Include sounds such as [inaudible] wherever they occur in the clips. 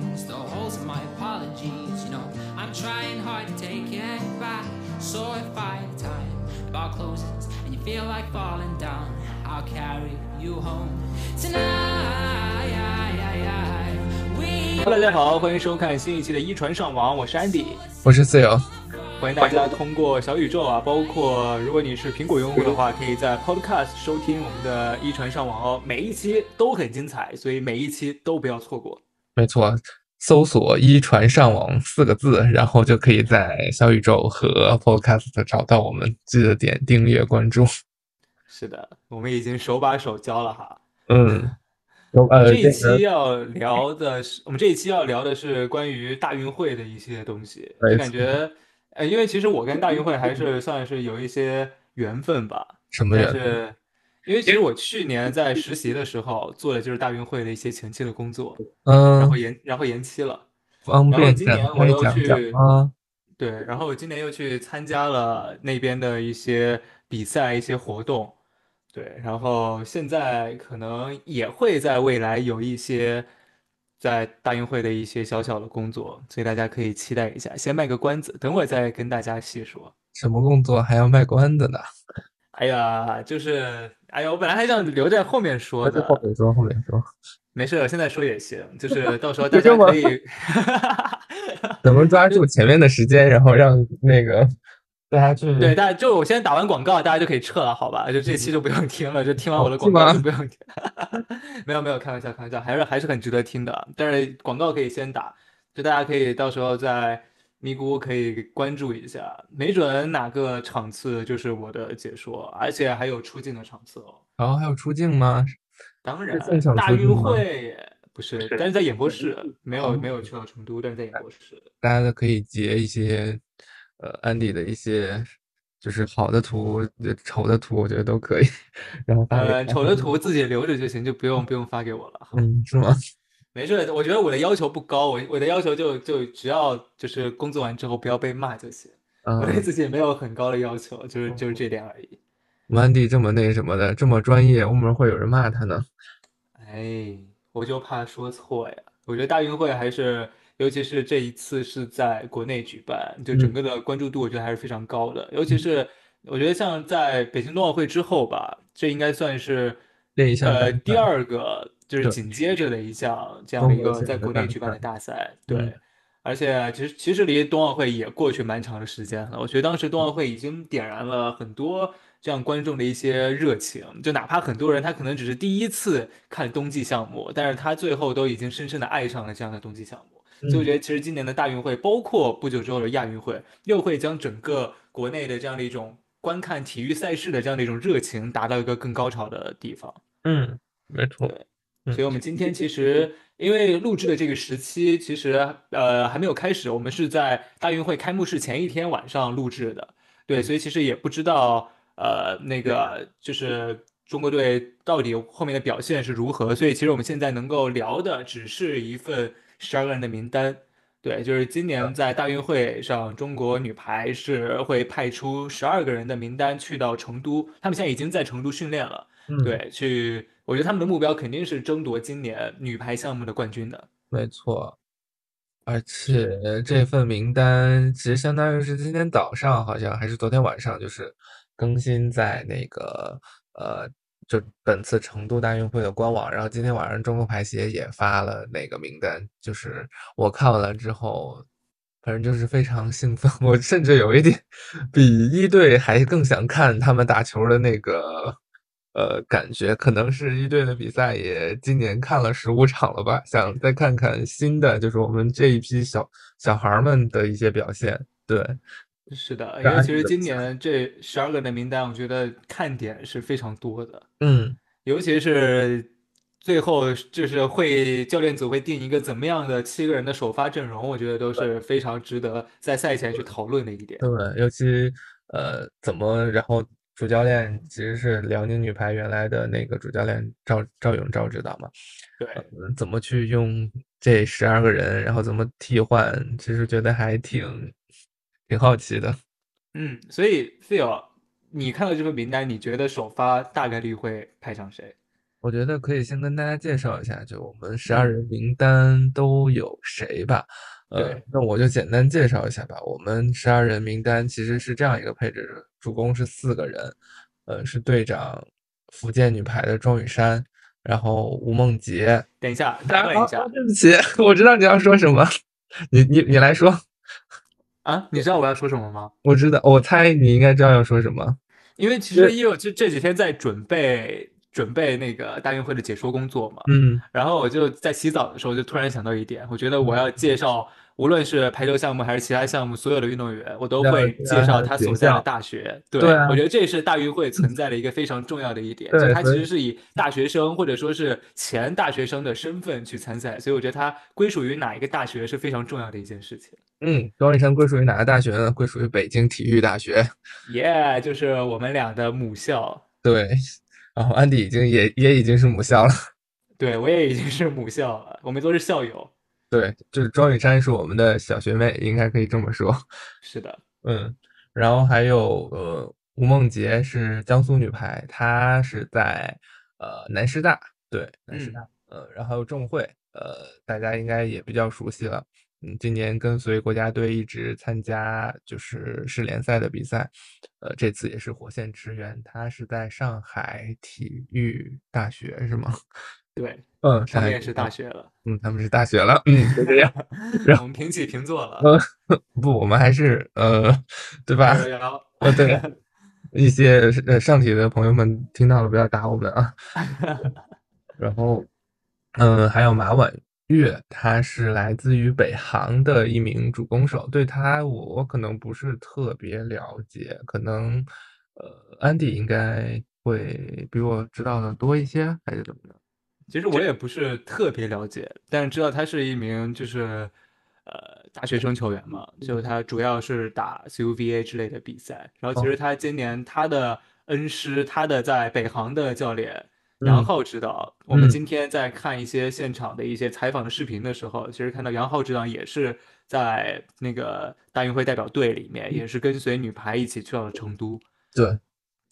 things, the holes in my apologies. You know, I'm trying hard to take it back. So if I had time, the bar closes and you feel like falling down, I'll carry you home tonight. We 大家好，欢迎收看新一期的《一传上网》，我是 Andy。我是自由，欢迎大家通过小宇宙啊，包括如果你是苹果用户的话，可以在 Podcast 收听我们的《一传上网》哦，每一期都很精彩，所以每一期都不要错过。没错，搜索“一传上网”四个字，然后就可以在小宇宙和 Podcast 找到我们，记得点订阅关注。是的，我们已经手把手教了哈。嗯，呃，这一期要聊的是，我们这一期要聊的是关于大运会的一些东西，没就感觉，呃，因为其实我跟大运会还是算是有一些缘分吧，什么缘分是，因为其实我去年在实习的时候做的就是大运会的一些前期的工作，嗯然嗯后，延然后延期了，方便展开年我又去吗？对，然后我今年又去参加了那边的一些比赛、一些活动，对，然后现在可能也会在未来有一些在大运会的一些小小的工作，所以大家可以期待一下。先卖个关子，等会儿再跟大家细说。什么工作还要卖关子呢？哎呀，就是，哎呀，我本来还想留在后面说那就后，面说，后面说。没事，现在说也行，就是 [laughs] 到时候大家可以。怎么抓住前面的时间，然后让那个大家去？对，大家就我先打完广告，大家就可以撤了，好吧？就这期就不用听了，就听完我的哦广告就不用听。[laughs] 没有没有，开玩笑开玩笑，还是还是很值得听的。但是广告可以先打，就大家可以到时候在咪咕可以关注一下，没准哪个场次就是我的解说，而且还有出镜的场次哦。然后还有出镜吗？当然，大运会不是，但是在演播室，没有哦没有去到成都，但是在演播室。大家都可以截一些，呃，安迪的一些就是好的图、呃丑的图，我觉得都可以，[laughs] 然后发丑的图自己留着就行，就不用不用发给我了。嗯，是吗？没事，我觉得我的要求不高，我我的要求就就只要就是工作完之后不要被骂就行。[laughs] 我对嗯，自己没有很高的要求，就是就是这点而已。Mandy 这么那什么的，这么专业，为什么会有人骂他呢？哎，我就怕说错呀。我觉得大运会还是，尤其是这一次是在国内举办，就整嗯个的关注度我觉得还是非常高的。尤其是我觉得像在北京冬奥会之后吧，这应该算是练一下呃第二个就是紧接着的一项这样的一个在国内举办的大赛。对嗯，而且其实其实离冬奥会也过去蛮长的时间了。我觉得当时冬奥会已经点燃了很多这样观众的一些热情，就哪怕很多人他可能只是第一次看冬季项目，但是他最后都已经深深的爱上了这样的冬季项目。所以我嗯觉得其实今年的大运会，包括不久之后的亚运会，又会将整个国内的这样的一种观看体育赛事的这样的一种热情达到一个更高潮的地方。嗯，没错，嗯所以，我们今天其实因为录制的这个时期，其实呃还没有开始，我们是在大运会开幕式前一天晚上录制的。对，所以其实也不知道呃那个就是中国队到底后面的表现是如何。所以，其实我们现在能够聊的只是一份十二个人的名单。对，就是今年在大运会上，中国女排是会派出十二个人的名单去到成都，他们现在已经在成都训练了。嗯，对，去，我觉得他们的目标肯定是争夺今年女排项目的冠军的。没错。而且这份名单其实相当于是今天早上，好像还是昨天晚上，就是更新在那个呃，就本次成都大运会的官网。然后今天晚上中国排协也发了那个名单，就是我看完了之后，反正就是非常兴奋，我甚至有一点 [laughs] 比一队还更想看他们打球的那个呃感觉。可能是一队的比赛也今年看了十五场了吧，想再看看新的，就是我们这一批小小孩儿们的一些表现。对，是的，因为其实今年这十二个人的名单，我觉得看点是非常多的，嗯，尤其是最后就是会教练组会定一个怎么样的七个人的首发阵容，我觉得都是非常值得在赛前去讨论的一点。对，尤其呃怎么，然后主教练其实是辽宁女排原来的那个主教练赵赵勇赵指导嘛，对，嗯怎么去用这十二个人，然后怎么替换，其实觉得还挺挺好奇的。嗯，所以 Phil，你看到这份名单，你觉得首发大概率会派上谁？我觉得可以先跟大家介绍一下，就我们十二人名单都有谁吧。呃，那我就简单介绍一下吧。我们十二人名单其实是这样一个配置：主攻是四个人，呃，是队长福建女排的庄雨珊，然后吴梦洁。等一下，打断一下，对不起，我知道你要说什么，你你你来说。啊，你知道我要说什么吗？我知道，我猜你应该知道要说什么，因为其实因为这这几天在准备。准备那个大运会的解说工作嘛，嗯，然后我就在洗澡的时候就突然想到一点，我觉得我要介绍，无论是排球项目还是其他项目，所有的运动员，我都会介绍他所在的大学。对，我觉得这是大运会存在的一个非常重要的一点，就他其实是以大学生或者说是前大学生的身份去参赛，所以我觉得他归属于哪一个大学是非常重要的一件事情。嗯，高立山归属于哪个大学呢？归属于北京体育大学。耶，就是我们俩的母校。对。然后安迪已经也也已经是母校了，[laughs] 对我也已经是母校了，我们都是校友。对，就是庄雨珊是我们的小学妹，应该可以这么说。是的，嗯，然后还有呃吴梦洁是江苏女排，她是在呃南师大，对南师大，呃，然后还有郑慧，呃，大家应该也比较熟悉了。嗯，今年跟随国家队一直参加就是世联赛的比赛，呃，这次也是火线驰援。他是在上海体育大学是吗？[laughs] 对，嗯，上面是大学了。嗯，他们是大学了。[laughs] 嗯，就这样。[laughs] 我们平起平坐了。嗯，不，我们还是呃，对吧？呃，对，一些呃上体的朋友们听到了不要打我们啊。然后，嗯，还有马婉。岳，他是来自于北航的一名主攻手，对他我我可能不是特别了解，可能呃安迪应该会比我知道的多一些，还是怎么的？其实我也不是特别了解，但是知道他是一名就是呃大学生球员嘛，就他主要是打 CUVA 之类的比赛，然后其实他今年他的恩师，他的在北航的教练。杨浩指导，我们今天在看一些现场的一些采访的视频的时候，其实看到杨浩指导也是在那个大运会代表队里面，也是跟随女排一起去到了成都。对，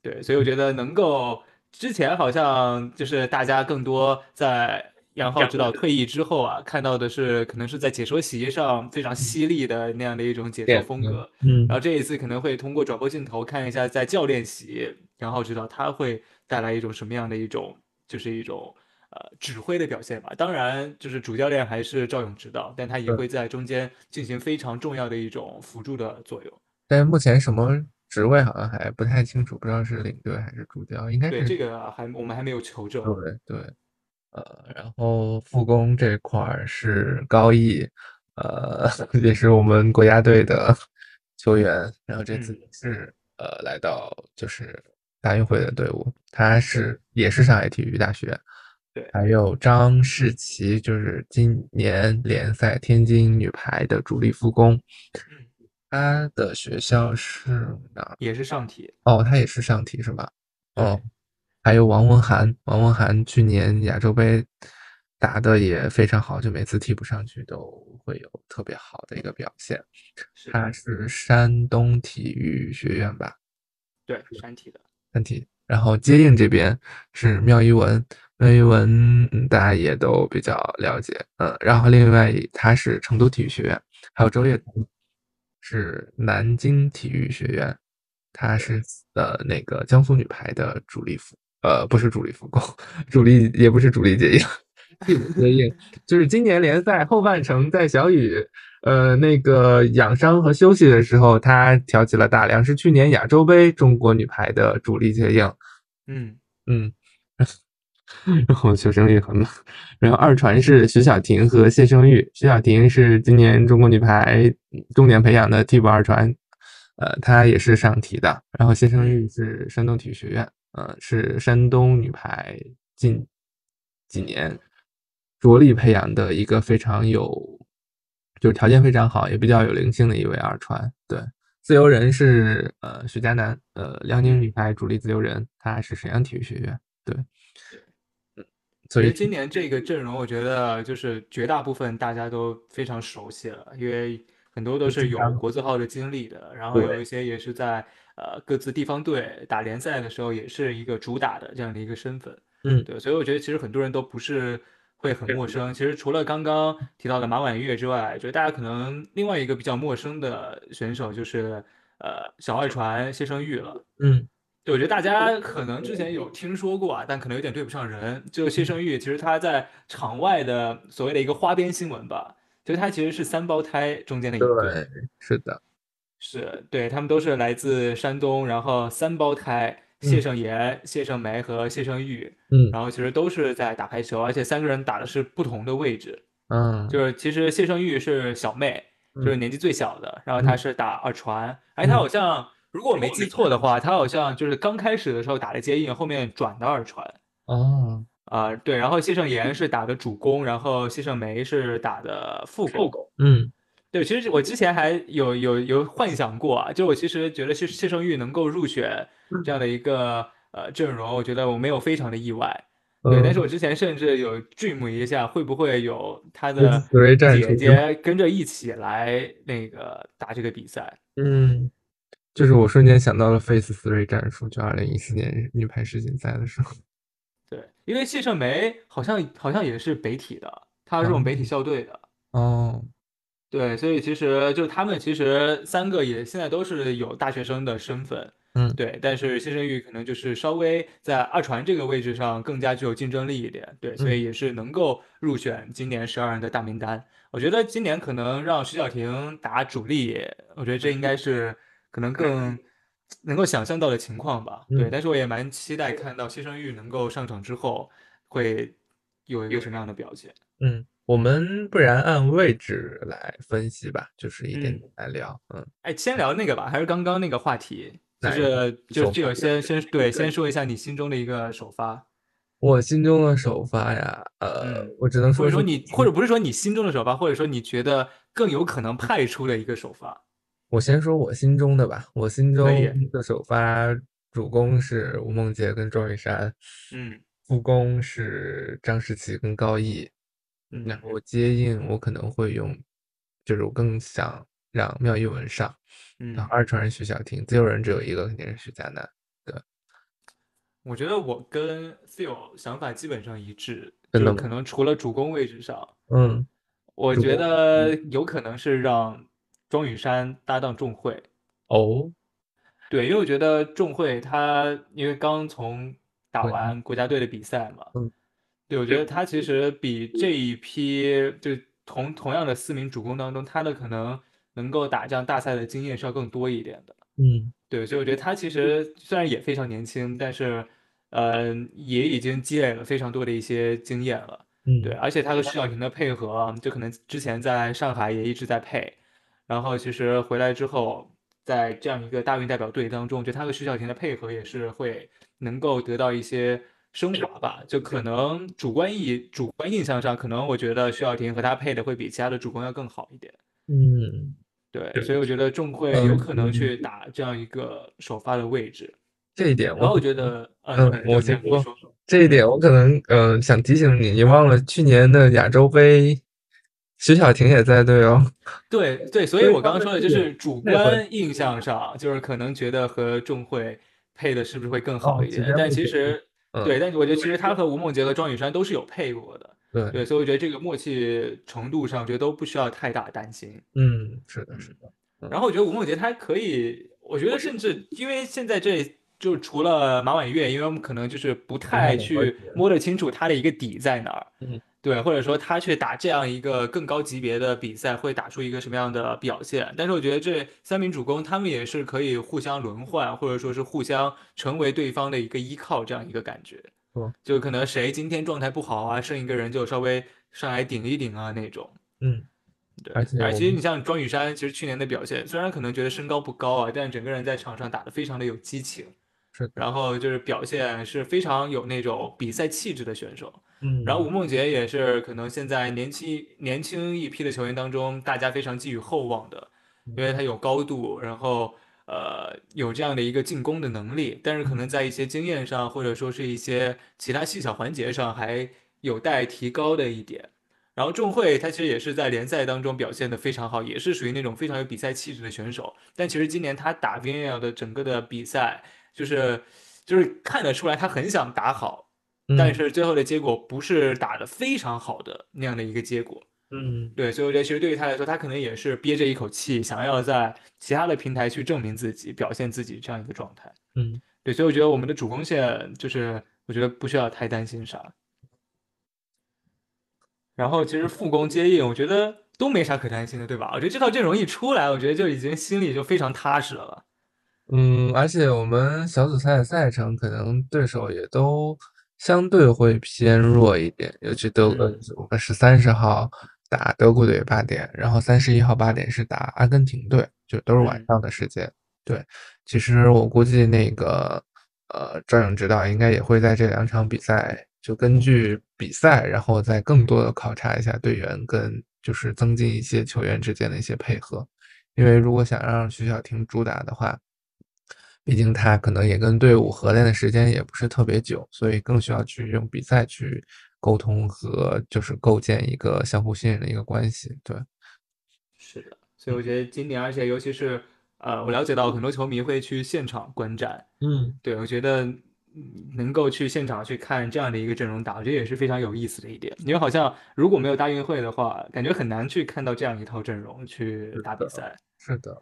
对，所以我觉得能够之前好像就是大家更多在杨浩指导退役之后啊，看到的是可能是在解说席上非常犀利的那样的一种解说风格。嗯，然后这一次可能会通过转播镜头看一下在教练席，杨浩指导他会。带来一种什么样的一种，就是一种呃指挥的表现吧。当然，就是主教练还是赵勇指导，但他也会在中间进行非常重要的一种辅助的作用。但是目前什么职位好像还不太清楚，不知道是领队还是主教，应该是对这个还我们还没有求证。对对，呃，然后副攻这块儿是高毅，呃，[laughs] 也是我们国家队的球员，然后这次是呃来到就是。大运会的队伍，他是也是上海体育大学，对，还有张世奇，就是今年联赛天津女排的主力副攻，他的学校是哪？也是上体哦，他也是上体是吧？哦，还有王文涵，王文涵去年亚洲杯打的也非常好，就每次替补上去都会有特别好的一个表现。他是山东体育学院吧？对，山体的。山体，然后接应这边是妙一文，妙一文大家也都比较了解，嗯，然后另外他是成都体育学院，还有周叶彤是南京体育学院，他是呃那个江苏女排的主力副，呃不是主力复工，主力也不是主力接应，[laughs] 替补接应，就是今年联赛后半程在小雨。呃，那个养伤和休息的时候，他挑起了大梁，是去年亚洲杯中国女排的主力接应。嗯嗯，[laughs] 然后求生欲很猛。然后二传是徐小婷和谢生玉，徐小婷是今年中国女排重点培养的替补二传，呃，她也是上体的。然后谢生玉是山东体育学院，呃，是山东女排近几年着力培养的一个非常有。就是条件非常好，也比较有灵性的一位二传。对，自由人是呃徐佳楠，呃辽宁女排主力自由人，他是沈阳体育学院。对，嗯，所以今年这个阵容，我觉得就是绝大部分大家都非常熟悉了，因为很多都是有国字号的经历的，然后有一些也是在呃各自地方队打联赛的时候，也是一个主打的这样的一个身份。嗯对，所以我觉得其实很多人都不是会很陌生。其实除了刚刚提到的马婉月之外，觉得大家可能另外一个比较陌生的选手就是呃小外传谢胜玉了。嗯对，我觉得大家可能之前有听说过啊，但可能有点对不上人。就谢胜玉，其实他在场外的所谓的一个花边新闻吧，就是他其实是三胞胎中间的一个。对，是的，是对，他们都是来自山东，然后三胞胎谢嗯胜妍、谢胜梅和谢胜玉，嗯然后其实都是在打排球，而且三个人打的是不同的位置。嗯，就是其实谢胜玉是小妹，就是嗯年纪最小的，然后她嗯是打二传，哎，她好像如果我没记错的话，她好像就是刚开始的时候打的接应，后面转的二传。哦，啊、对，然后谢胜妍是打的主攻，然后谢胜梅是打的副攻。嗯对，其实我之前还有有有幻想过啊，就我其实觉得谢谢胜玉能够入选这样的一个呃阵容，我觉得我没有非常的意外。对，但是嗯我之前甚至有 dream 一下，会不会有他的姐姐跟着一起来那个打这个比赛？嗯，就是我瞬间想到了 Face Three 战术，就二零一四年女排世锦赛的时候。对，因为谢胜梅好像好像也是北体的，他是我们北体校队的。哦，对，所以其实就他们其实三个也现在都是有大学生的身份，嗯对，但是谢胜玉可能就是稍微在二传这个位置上更加具有竞争力一点，对，所以也是能够入选今年十二人的大名单。我觉得今年可能让徐小婷打主力，我觉得这应该是可能更能够想象到的情况吧，对，嗯但是我也蛮期待看到谢胜玉能够上场之后会有一个什么样的表现。嗯，我们不然按位置来分析吧，就是一点嗯点来聊。嗯，哎，先聊那个吧，还是刚刚那个话题，就是就有先先对，先说一下你心中的一个首发，我心中的首发呀，呃嗯，我只能说或者说你或者不是说你心中的首发，或者说你觉得更有可能派出的一个首发。我先说我心中的吧，我心中的首发主攻是吴梦洁跟庄雨珊，嗯。副攻是张世奇跟高毅，嗯然后接应我可能会用，就是我更想让妙一文上，嗯然后，二传是徐小婷，自由人只有一个，肯定是徐佳楠。对。我觉得我跟 Theo 想法基本上一致，可能除了主攻位置上，嗯我觉得有可能是让庄雨珊搭档仲慧。哦，对，因为我觉得仲慧她因为刚从打完国家队的比赛嘛，嗯，对，我觉得她其实比这一批就同同样的四名主攻当中，她的可能能够打这样大赛的经验是要更多一点的。嗯对，所以我觉得她其实虽然也非常年轻，但是呃也已经积累了非常多的一些经验了。嗯，对，而且他和徐小平的配合，就可能之前在上海也一直在配，然后其实回来之后，在这样一个大运代表队当中，我觉得他和徐小婷的配合也是会能够得到一些升华吧。就可能主观意主观印象上，可能我觉得徐小婷和他配的会比其他的主攻要更好一点。嗯，对，所以我觉得仲会有可能去打这样一个首发的位置。这一点然后我我觉得，嗯嗯，我先说说，这一点我可能嗯、呃想提醒你，你忘了去年的亚洲杯，徐小婷也在队哦。[laughs] 对对，所以我刚刚说的就是是主观印象上，就是可能觉得和仲慧配的是不是会更好哦一点？但其实对，但是我觉得其实他和吴梦洁和庄雨珊都是有配过的，对，对，所以我觉得这个默契程度上，我觉得都不需要太大担心。嗯，是的，是的，嗯然后我觉得吴梦洁她可以，我觉得甚至因为现在这就除了马婉月，因为我们可能就是不太去摸得清楚她的一个底在哪儿，嗯，对，或者说他去打这样一个更高级别的比赛会打出一个什么样的表现。但是我觉得这三名主攻他们也是可以互相轮换，或者说是互相成为对方的一个依靠这样一个感觉嗯。就可能谁今天状态不好啊，剩一个人就稍微上来顶一顶啊那种。嗯，对，而且其实你像庄雨珊，其实去年的表现，虽然可能觉得身高不高啊，但整个人在场上打得非常的有激情，是，然后就是表现是非常有那种比赛气质的选手。嗯，然后吴梦洁也是可能现在年轻年轻一批的球员当中，大家非常寄予厚望的，因为他有高度，然后呃有这样的一个进攻的能力，但是可能在一些经验上，或者说是一些其他细小环节上，还有待提高的一点。然后仲慧她其实也是在联赛当中表现的非常好，也是属于那种非常有比赛气质的选手。但其实今年他打 VNL 的整个的比赛，就是就是看得出来他很想打好，但嗯是最后的结果不是打得非常好的那样的一个结果。嗯对，所以我觉得其实对于他来说，他可能也是憋着一口气，想要在其他的平台去证明自己、表现自己这样一个状态。嗯对，所以我觉得我们的主攻线就是，我觉得不需要太担心啥。然后其实副攻接应，我觉得都没啥可担心的，对吧？我觉得这套阵容一出来，我觉得就已经心里就非常踏实了吧。嗯，而且我们小组赛的赛程可能对手也都相对会偏弱一点，尤其德国，嗯我们是三十号打德国队八点，然后三十一号八点是打阿根廷队，就都是晚嗯上的时间。对，其实我估计那个呃赵勇指导应该也会在这两场比赛，就根据比赛，然后再更多的考察一下队员跟就是增进一些球员之间的一些配合，因为如果想让徐小婷主打的话。毕竟他可能也跟队伍合练的时间也不是特别久，所以更需要去用比赛去沟通和就是构建一个相互信任的一个关系。对，是的，所以我觉得今年，而且尤其是呃，我了解到很多球迷会去现场观战，嗯对，我觉得嗯能够去现场去看这样的一个阵容打，我觉得也是非常有意思的一点。因为好像如果没有大运会的话，感觉很难去看到这样一套阵容去打比赛。是的，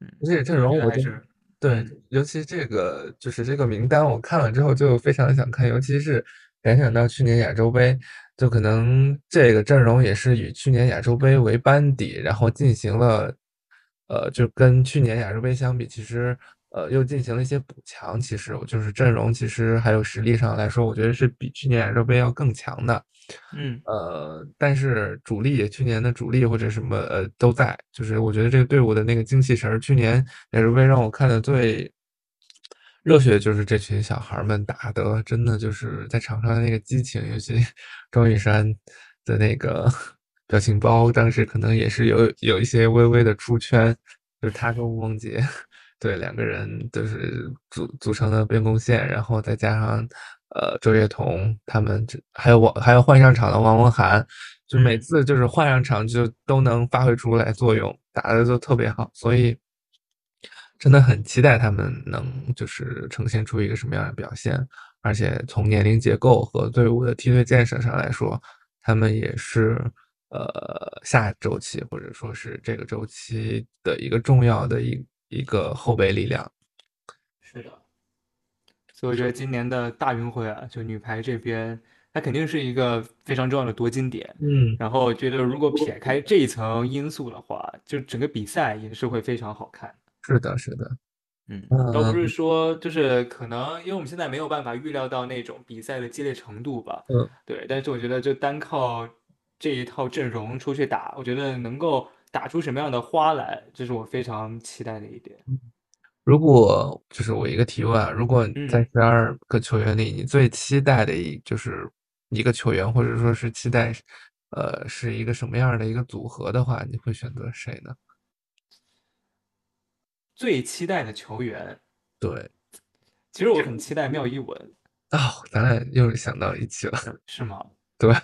嗯，而且阵容我觉得还是对嗯，尤其这个就是这个名单，我看了之后就非常想看，尤其是联想到去年亚洲杯，就可能这个阵容也是以去年亚洲杯为班底，然后进行了，呃，就跟去年亚洲杯相比，其实呃又进行了一些补强。其实我就是阵容，其实还有实力上来说，我觉得是比去年亚洲杯要更强的。嗯呃，但是主力去年的主力或者什么呃都在，就是我觉得这个队伍的那个精气神儿，去年亚洲杯让我看的最热血，就是这群小孩儿们打的，真的就是在场上的那个激情，尤其 [laughs] 庄宇珊的那个 [laughs] 表情包，当时可能也是有有一些微微的出圈，就是他跟吴梦洁，对两个人就是组组成的边锋线，然后再加上呃周跃彤他们这还有王还有换上场的王文涵，就每嗯。次就是换上场就都能发挥出来作用，打的都特别好，所以真的很期待他们能就是呈现出一个什么样的表现，而且从年龄结构和队伍的梯队建设上来说，他们也是呃下周期或者说是这个周期的一个重要的一一个后备力量。是的，所以我觉得今年的大运会啊，就女排这边，它肯定是一个非常重要的夺金点。嗯然后我觉得，如果撇开这一层因素的话，就整个比赛也是会非常好看。是的，是的，嗯，嗯倒不是说就是可能，因为我们现在没有办法预料到那种比赛的激烈程度吧。嗯，对，但是我觉得就单靠这一套阵容出去打，我觉得能够打出什么样的花来，这是我非常期待的一点。如果就是我一个提问啊，如果嗯在十二个球员里，你最期待的一就是一个球员，或者说是期待，呃，是一个什么样的一个组合的话，你会选择谁呢？最期待的球员，对，其实我很期待妙一文，哦，咱俩又想到一起了。是吗？对，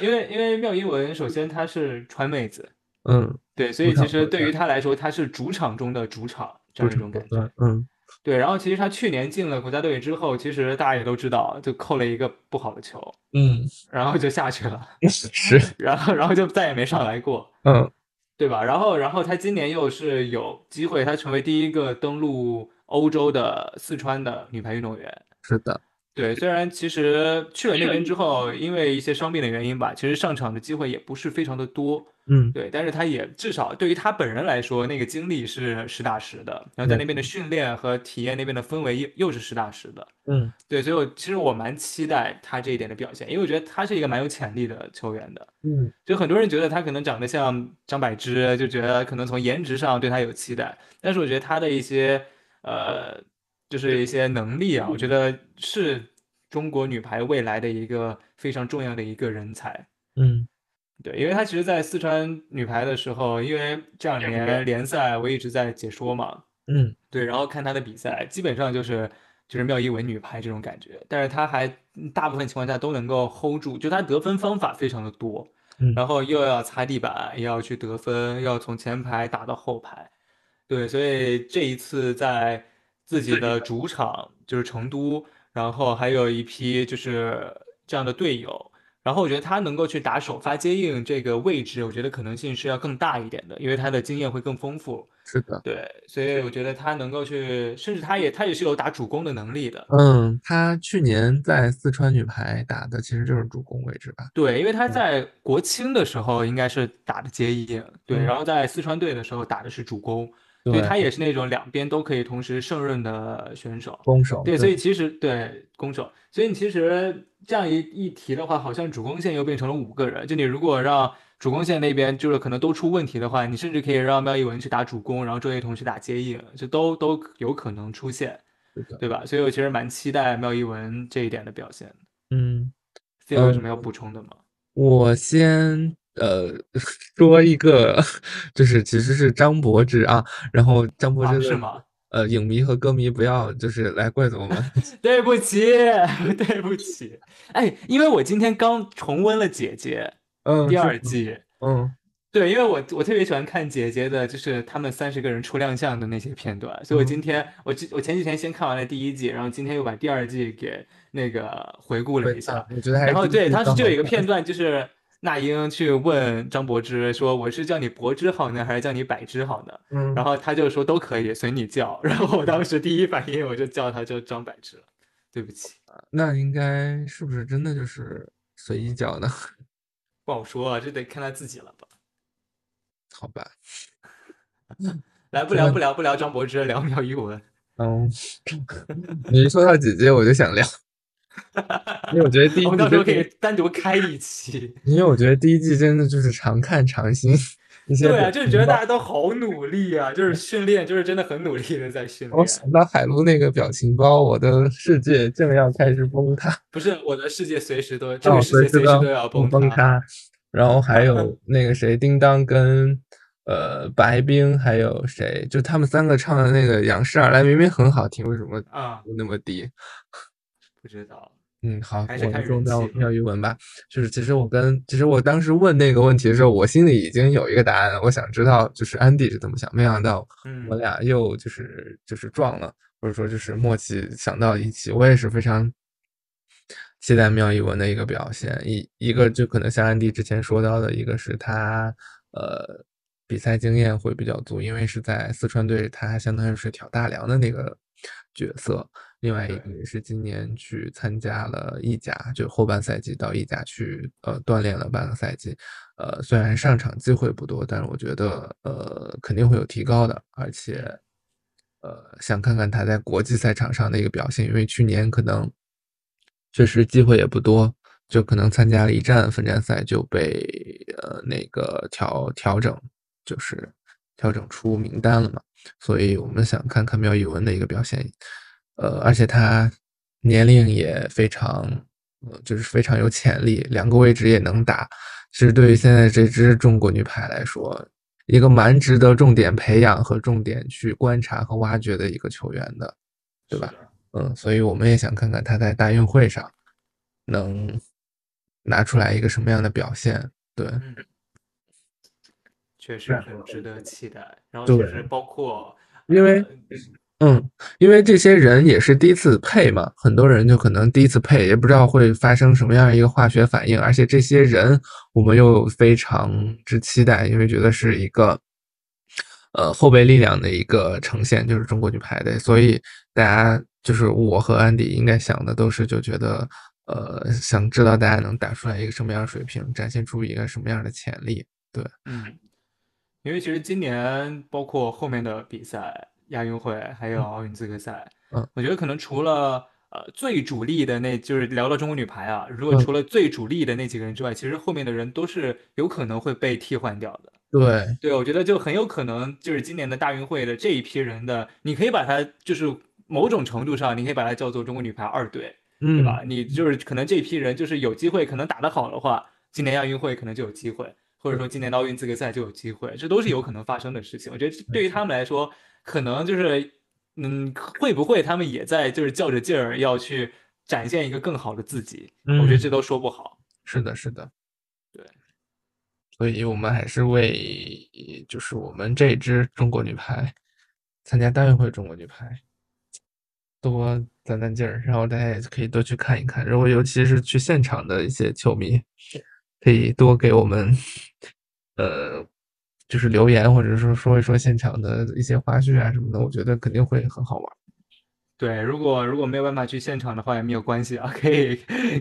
因为因为妙一文，首先她是川妹子，嗯，对，所以其实对于作她来说，他是主场中的主场这样一种感觉。嗯对，然后其实他去年进了国家队之后，其实大家也都知道，就扣了一个不好的球，嗯，然后就下去了，[laughs] 是，然后然后就再也没上来过，嗯对吧？然后然后他今年又是有机会，他成为第一个登陆欧洲的四川的女排运动员。是的，对，虽然其实去了那边之后，因为一些伤病的原因吧，其实上场的机会也不是非常的多。嗯对，但是他也至少对于他本人来说，那个经历是实打实的，然后在那边的训练和体验那边的氛围又又是实打实的。嗯对，所以我其实我蛮期待他这一点的表现，因为我觉得他是一个蛮有潜力的球员的。嗯就很多人觉得他可能长得像张柏芝，就觉得可能从颜值上对他有期待，但是我觉得他的一些呃，就是一些能力啊，我觉得是中国女排未来的一个非常重要的一个人才。嗯。对，因为她其实，在四川女排的时候，因为这两年联赛我一直在解说嘛，嗯。对，然后看她的比赛，基本上就是就是妙一文女排这种感觉，但是她还嗯大部分情况下都能够 hold 住，就她得分方法非常的多，嗯。然后又要擦地板，又要去得分，要从前排打到后排，对，所以这一次在自己的 [laughs] 主场就是成都，然后还有一批就是这样的队友。然后我觉得他能够去打首发接应这个位置，我觉得可能性是要更大一点的，因为他的经验会更丰富。是的，对，所以我觉得他能够去，甚至他也他也是有打主攻的能力的。嗯，他去年在四川女排打的其实就是主攻位置吧？对，因为他在国青的时候应该是打的接应，对，然后在四川队的时候打的是主攻。对他也是那种两边都可以同时胜任的选手，攻守对，所以其实对攻守，所以你其实这样一一提的话，好像主攻线又变成了五个人。就你如果让主攻线那边就是可能都出问题的话，你甚至可以让苗一文去打主攻，然后周叶彤去打接应，就都都有可能出现，对吧？所以我其实蛮期待苗一文这一点的表现嗯，C 有什么要补充的吗？我先。呃，[laughs] 说一个，就是其实是张柏芝啊，然后张柏芝是吗？呃，影迷和歌迷不要就是来怪 [laughs] 罪我们，[laughs] 对不起，对不起。哎，因为我今天刚重温了《姐姐》嗯第二季，嗯，对，因为我我特别喜欢看《姐姐》的，就是他们三十个人出亮相的那些片段，所以我今天我我前几天先看完了第一季，然后今天又把第二季给那个回顾了一下，我觉得还然后对，当时就有一个片段就是。那英去问张柏芝说：“我是叫你柏芝好呢，还是叫你柏芝好呢？”嗯，然后他就说：“都可以，随你叫。[laughs] ”然后我当时第一反应我就叫他叫张柏芝了，对不起。那应该是不是真的就是随意叫呢？[laughs] 不好说啊，这得看他自己了吧。好吧，[laughs] 来不聊不聊不聊张柏芝，聊苗一文。嗯，你一说到姐姐，我就想聊。因为我觉得第一季到时候可以单独开一期。[laughs] 因为我觉得第一季真的就是常看常新。[laughs] 对啊，就是觉得大家都好努力啊，就是训练，就是真的很努力的在训练。我想到海陆那个表情包，我的世界正要开始崩塌。不是我的世界随时都这个世界随时都要崩塌。然后还有 [laughs] 那个谁，叮当跟呃白冰，还有谁，就他们三个唱的那个《仰视而来》，明明很好听，为什么啊那么低？不知道，嗯，好，还是看中到妙语文吧。就是其实我跟其实我当时问那个问题的时候，我心里已经有一个答案了。我想知道就是安迪是怎么想，没想到我俩又就是就是撞了，或者说就是默契想到一起。我也是非常期待妙语文的一个表现。一一个就可能像安迪之前说到的，一个是他呃比赛经验会比较足，因为是在四川队，他相当于是挑大梁的那个角色。另外一个也是今年去参加了意甲，就后半赛季到意甲去呃锻炼了半个赛季，呃虽然上场机会不多，但是我觉得呃肯定会有提高的，而且呃想看看他在国际赛场上的一个表现，因为去年可能确实机会也不多，就可能参加了一站分站赛就被呃那个调调整，就是调整出名单了嘛，所以我们想看看苗以文的一个表现。呃，而且他年龄也非常，呃，就是非常有潜力，两个位置也能打。其实对于现在这支中国女排来说，一个蛮值得重点培养和重点去观察和挖掘的一个球员的，对吧？嗯，所以我们也想看看他在大运会上能拿出来一个什么样的表现。对，确实很值得期待。然后就是包括，因为。嗯，因为这些人也是第一次配嘛，很多人就可能第一次配，也不知道会发生什么样一个化学反应。而且这些人我们又非常之期待，因为觉得是一个呃后备力量的一个呈现，就是中国女排的。所以大家就是我和安迪应该想的都是，就觉得呃想知道大家能打出来一个什么样的水平，展现出一个什么样的潜力。对，嗯，因为其实今年包括后面的比赛。亚运会还有奥运资格赛，嗯，我觉得可能除了呃最主力的那，就是聊到中国女排啊，如果除了最主力的那几个人之外，其实后面的人都是有可能会被替换掉的。对，对，我觉得就很有可能就是今年的大运会的这一批人的，你可以把它就是某种程度上，你可以把它叫做中国女排二队，对吧？你就是可能这批人就是有机会，可能打得好的话，今年亚运会可能就有机会，或者说今年的奥运资格赛就有机会，这都是有可能发生的事情。我觉得对于他们来说。可能就是，嗯，会不会他们也在就是较着劲儿要去展现一个更好的自己？我觉得这都说不好。是的，是的，对。所以我们还是为就是我们这支中国女排参加大运会中国女排多攒攒劲儿，然后大家也可以多去看一看。如果尤其是去现场的一些球迷，可以多给我们，呃，就是留言，或者说说一说现场的一些花絮啊什么的，我觉得肯定会很好玩。对，如果如果没有办法去现场的话，也没有关系啊，可以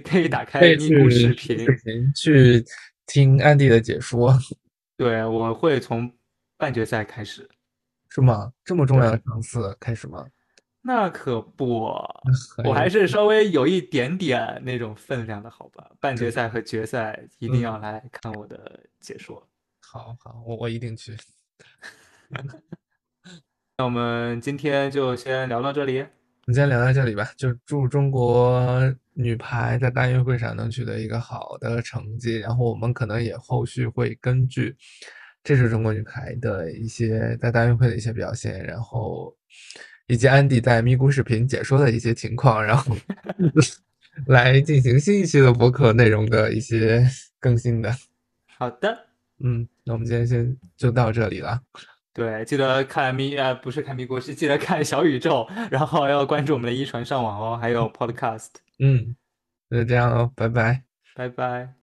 可以打开可以咪咕视频。视频去听安迪的解说，[laughs] 对，我会从半决赛开始。是吗？这么重要的对场次开始吗？那可不，我还是稍微有一点点那种分量的，好吧？半决赛和决赛一定嗯要来看我的解说。好好，我我一定去。[laughs] 那我们今天就先聊到这里。我们今天聊到这里吧，就祝中国女排在大运会上能取得一个好的成绩，然后我们可能也后续会根据这是中国女排的一些在大运会的一些表现，然后以及安迪在咪咕视频解说的一些情况，然后 [laughs] 来进行新一期的博客内容的一些更新的。好的，嗯，那我们今天先就到这里了。对，记得看咪呃不是看咪国，是记得看小宇宙，然后要关注我们的一传上网哦，还有 [laughs] Podcast。嗯，那就这样喽，拜拜。拜拜。